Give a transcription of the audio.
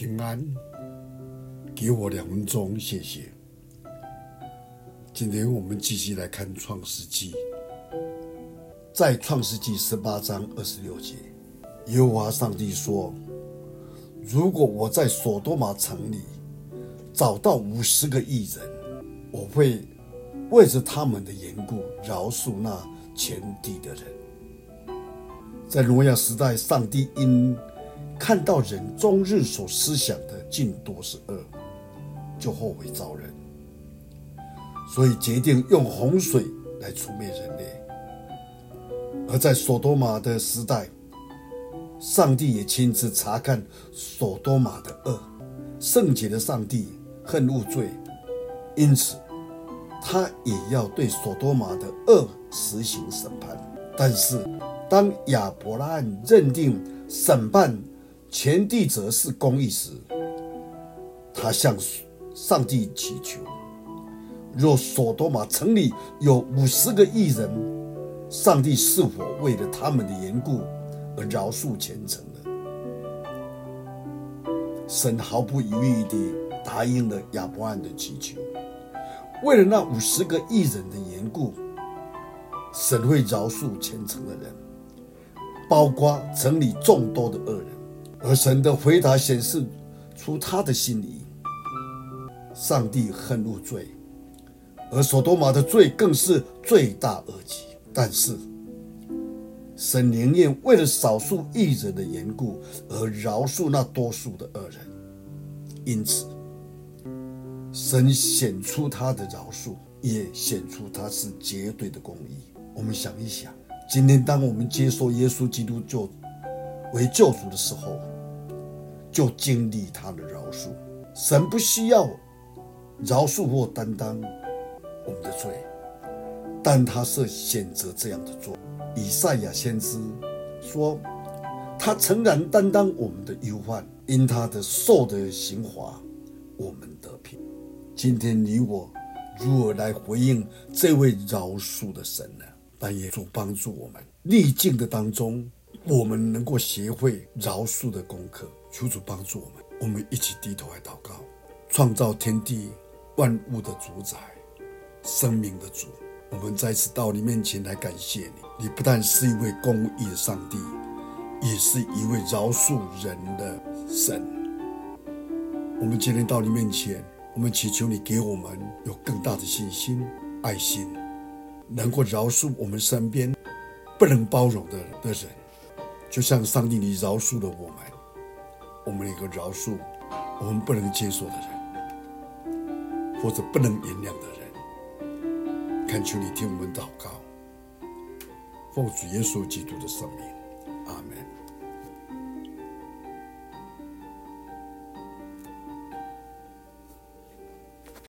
平安。给我两分钟，谢谢。今天我们继续来看创世纪，在创世纪十八章二十六节，耶和华上帝说：“如果我在所多玛城里找到五十个义人，我会为着他们的缘故饶恕那全地的人。”在挪亚时代，上帝因看到人终日所思想的尽多是恶，就后悔造人，所以决定用洪水来除灭人类。而在所多玛的时代，上帝也亲自查看所多玛的恶，圣洁的上帝恨恶罪，因此他也要对所多玛的恶实行审判。但是，当亚伯拉罕认定审判前地者是公义时，他向上帝祈求：若所多玛城里有五十个艺人，上帝是否为了他们的缘故而饶恕全城呢？神毫不犹豫地答应了亚伯安的祈求，为了那五十个艺人的缘故，神会饶恕虔诚的人。包括城里众多的恶人，而神的回答显示出他的心意。上帝恨恶罪，而所多玛的罪更是罪大恶极。但是，神宁愿为了少数义人的缘故而饶恕那多数的恶人。因此，神显出他的饶恕，也显出他是绝对的公义。我们想一想。今天，当我们接受耶稣基督救为救主的时候，就经历他的饶恕。神不需要饶恕或担当我们的罪，但他是选择这样的做。以赛亚先知说：“他诚然担当我们的忧患，因他的受的刑罚，我们得平。”今天你我如何来回应这位饶恕的神呢？但也主帮助我们逆境的当中，我们能够学会饶恕的功课。求主帮助我们，我们一起低头来祷告。创造天地万物的主宰，生命的主，我们再次到你面前来感谢你。你不但是一位公义的上帝，也是一位饶恕人的神。我们今天到你面前，我们祈求你给我们有更大的信心、爱心。能够饶恕我们身边不能包容的的人，就像上帝你饶恕了我们，我们有个饶恕我们不能接受的人，或者不能原谅的人。恳求你听我们祷告，奉主耶稣基督的圣名。阿门